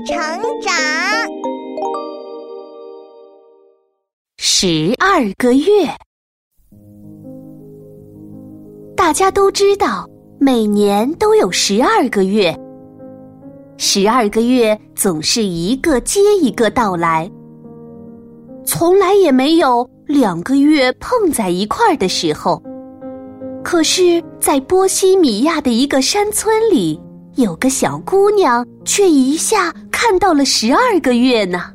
成长。十二个月，大家都知道，每年都有十二个月。十二个月总是一个接一个到来，从来也没有两个月碰在一块儿的时候。可是，在波西米亚的一个山村里，有个小姑娘却一下看到了十二个月呢。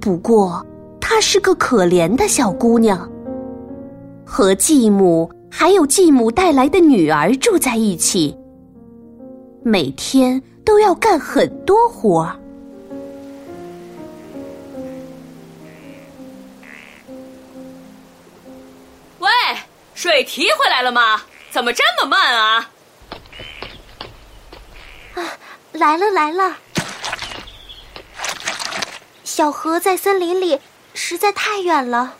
不过，她是个可怜的小姑娘，和继母还有继母带来的女儿住在一起，每天。都要干很多活儿。喂，水提回来了吗？怎么这么慢啊？啊，来了来了！小河在森林里，实在太远了。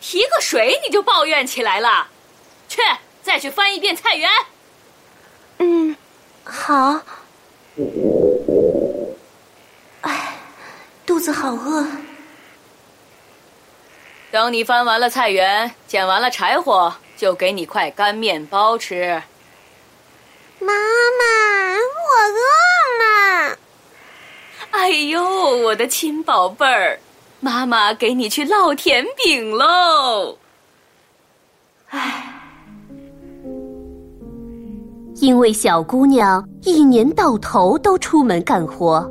提个水你就抱怨起来了？去，再去翻一遍菜园。嗯，好。哎，肚子好饿。等你翻完了菜园，捡完了柴火，就给你块干面包吃。妈妈，我饿了。哎呦，我的亲宝贝儿，妈妈给你去烙甜饼喽。哎。因为小姑娘一年到头都出门干活，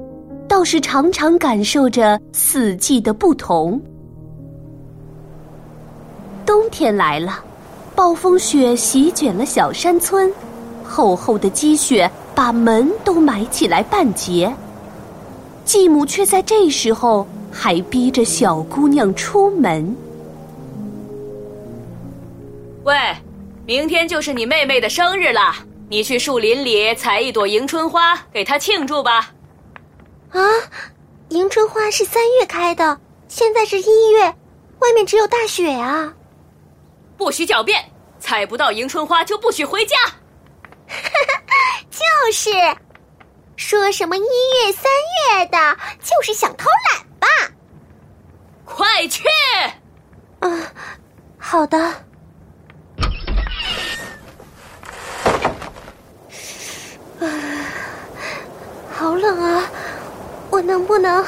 倒是常常感受着四季的不同。冬天来了，暴风雪席卷了小山村，厚厚的积雪把门都埋起来半截。继母却在这时候还逼着小姑娘出门。喂，明天就是你妹妹的生日了。你去树林里采一朵迎春花，给她庆祝吧。啊，迎春花是三月开的，现在是一月，外面只有大雪啊！不许狡辩，采不到迎春花就不许回家。就是，说什么一月三月的，就是想偷懒吧？快去！嗯，好的。好冷啊！我能不能？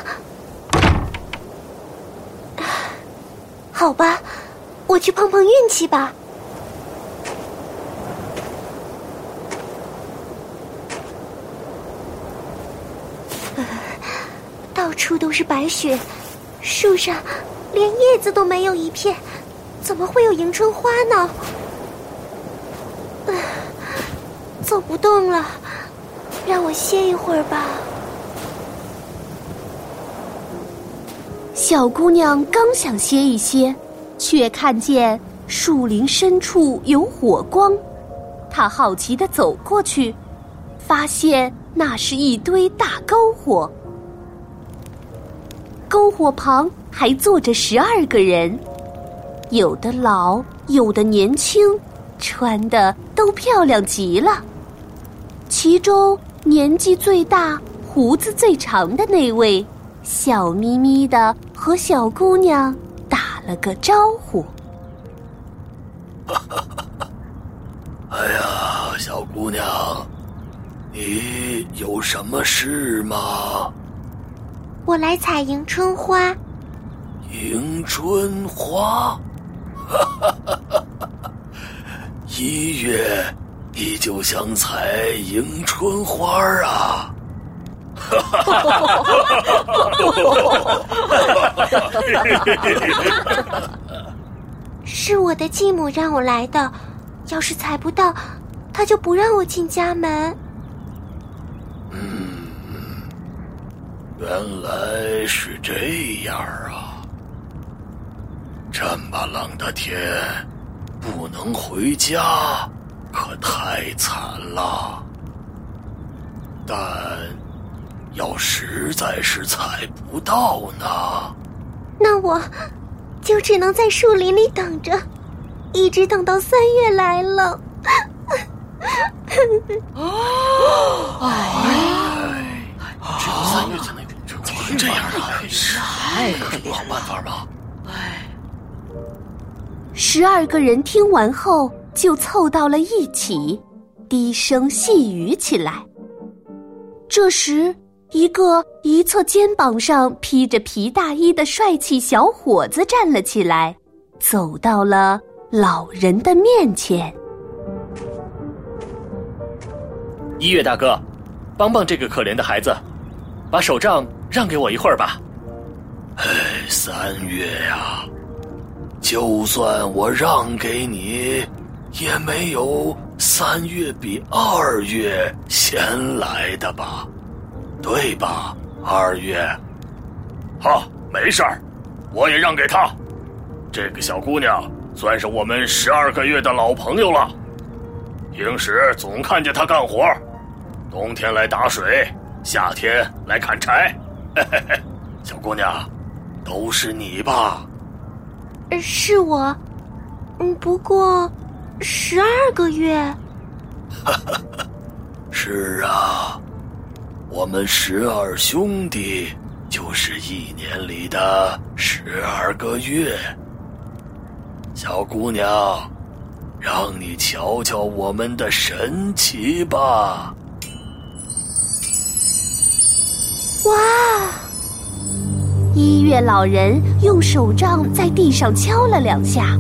好吧，我去碰碰运气吧。处都是白雪，树上连叶子都没有一片，怎么会有迎春花呢？走不动了。让我歇一会儿吧。小姑娘刚想歇一歇，却看见树林深处有火光。她好奇的走过去，发现那是一堆大篝火。篝火旁还坐着十二个人，有的老，有的年轻，穿的都漂亮极了。其中。年纪最大、胡子最长的那位，笑眯眯的和小姑娘打了个招呼。哎呀，小姑娘，你有什么事吗？我来采迎春花。迎春花，一月。你就想采迎春花啊？哈哈哈是我的继母让我来的，要是采不到，他就不让我进家门。嗯，原来是这样啊！这么冷的天，不能回家。可太惨了，但要实在是采不到呢，那我就只能在树林里等着，一直等到三月来了。哎，只有三这样啊？太可怜有好办法吗？哎，十二个人听完后就凑到了一起，低声细语起来。这时，一个一侧肩膀上披着皮大衣的帅气小伙子站了起来，走到了老人的面前。一月大哥，帮帮这个可怜的孩子，把手杖让给我一会儿吧。哎，三月呀，就算我让给你，也没有三月比二月先来的吧？对吧，二月？好，没事儿，我也让给他。这个小姑娘算是我们十二个月的老朋友了，平时总看见她干活，冬天来打水，夏天来砍柴。嘿嘿嘿，小姑娘，都是你吧？呃是我，嗯，不过十二个月，是啊，我们十二兄弟就是一年里的十二个月。小姑娘，让你瞧瞧我们的神奇吧！月老人用手杖在地上敲了两下，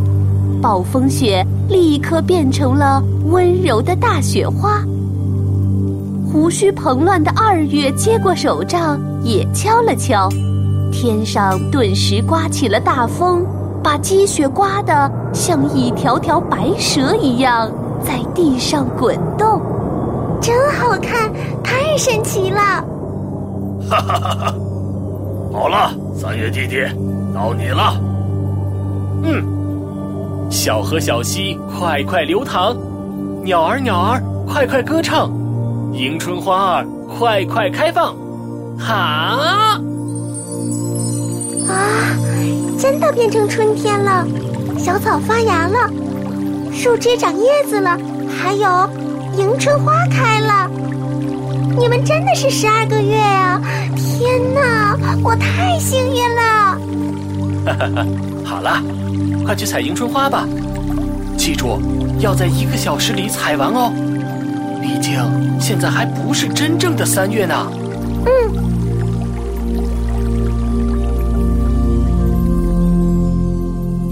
暴风雪立刻变成了温柔的大雪花。胡须蓬乱的二月接过手杖，也敲了敲，天上顿时刮起了大风，把积雪刮得像一条条白蛇一样在地上滚动。真好看，太神奇了！哈哈哈哈！好了，三月弟弟，到你了。嗯，小河小溪快快流淌，鸟儿鸟儿快快歌唱，迎春花儿快快开放。哈！啊，真的变成春天了，小草发芽了，树枝长叶子了，还有迎春花开了。你们真的是十二个月啊！天哪，我太幸运了！哈哈哈！好了，快去采迎春花吧，记住要在一个小时里采完哦。毕竟现在还不是真正的三月呢。嗯。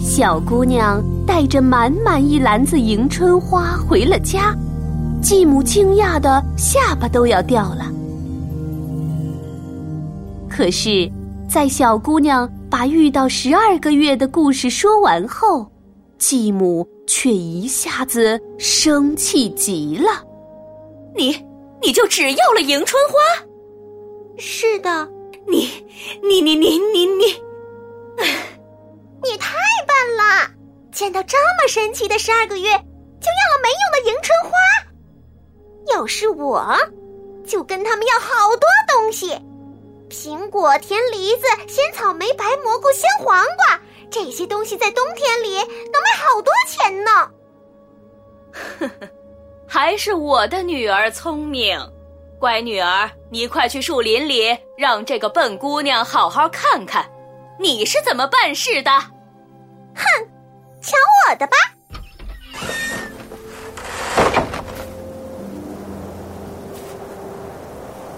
小姑娘带着满满一篮子迎春花回了家，继母惊讶的下巴都要掉了。可是，在小姑娘把遇到十二个月的故事说完后，继母却一下子生气极了。你你就只要了迎春花？是的，你你你你你你，你太笨了！见到这么神奇的十二个月，就要了没用的迎春花。要是我，就跟他们要好多东西：苹果、甜梨子、鲜草莓、白蘑菇、鲜黄瓜。这些东西在冬天里能卖好多钱呢。呵呵，还是我的女儿聪明。乖女儿，你快去树林里，让这个笨姑娘好好看看，你是怎么办事的。哼，瞧我的吧！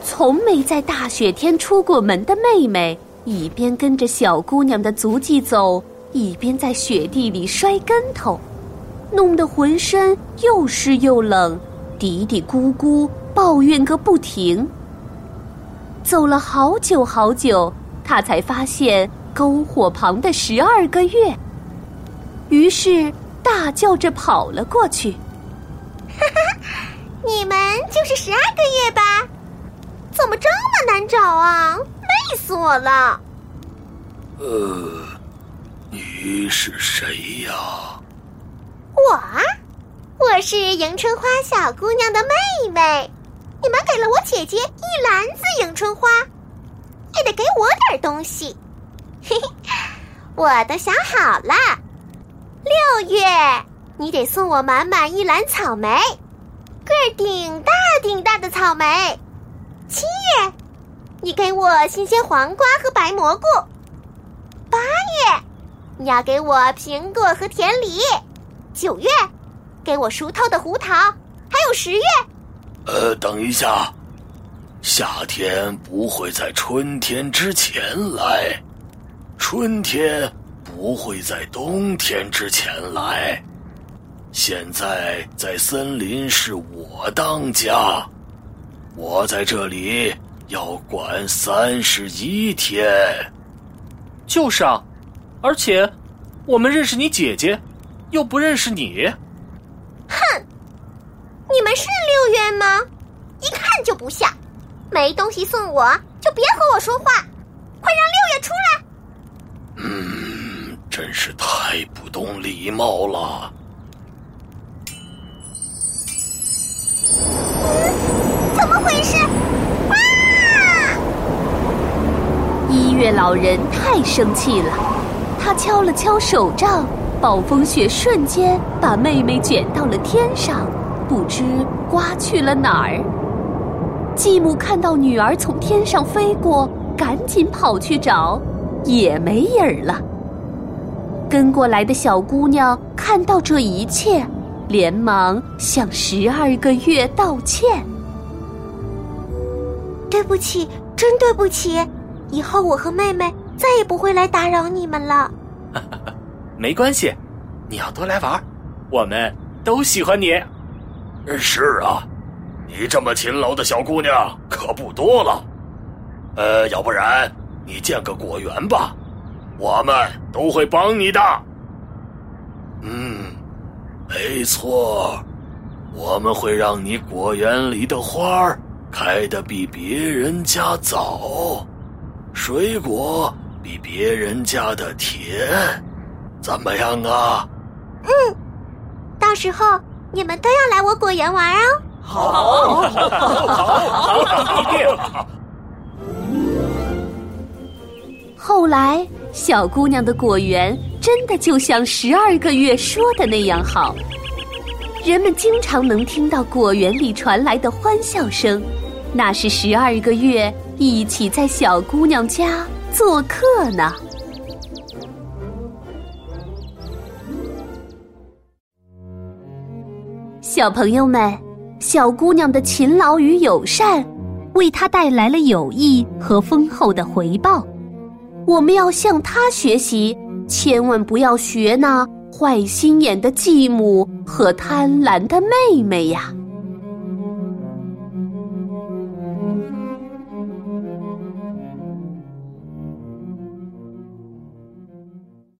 从没在大雪天出过门的妹妹，一边跟着小姑娘的足迹走，一边在雪地里摔跟头，弄得浑身又湿又冷，嘀嘀咕咕抱怨个不停。走了好久好久，她才发现篝火旁的十二个月，于是大叫着跑了过去。哈哈，你们就是十二个月吧？怎么这么难找啊？累死我了！呃，你是谁呀？我啊，我是迎春花小姑娘的妹妹。你们给了我姐姐一篮子迎春花，也得给我点东西。嘿嘿，我都想好了。六月，你得送我满满一篮草莓，个儿顶大顶大的草莓。七月，你给我新鲜黄瓜和白蘑菇。八月，你要给我苹果和甜梨。九月，给我熟透的胡桃。还有十月。呃，等一下，夏天不会在春天之前来，春天不会在冬天之前来。现在在森林是我当家，我在这里要管三十一天。就是啊，而且我们认识你姐姐，又不认识你。哼，你们是六月吗？一看就不像。没东西送我就别和我说话，快让六月出来。嗯，真是太不懂礼貌了。嗯，怎么回事？一月老人太生气了，他敲了敲手杖，暴风雪瞬间把妹妹卷到了天上，不知刮去了哪儿。继母看到女儿从天上飞过，赶紧跑去找，也没影儿了。跟过来的小姑娘看到这一切，连忙向十二个月道歉：“对不起，真对不起。”以后我和妹妹再也不会来打扰你们了。没关系，你要多来玩，我们都喜欢你。是啊，你这么勤劳的小姑娘可不多了。呃，要不然你建个果园吧，我们都会帮你的。嗯，没错，我们会让你果园里的花儿开的比别人家早。水果比别人家的甜，怎么样啊？嗯，到时候你们都要来我果园玩哦。好，好，一定。后来，小姑娘的果园真的就像十二个月说的那样好，人们经常能听到果园里传来的欢笑声，那是十二个月。一起在小姑娘家做客呢。小朋友们，小姑娘的勤劳与友善，为她带来了友谊和丰厚的回报。我们要向她学习，千万不要学那坏心眼的继母和贪婪的妹妹呀。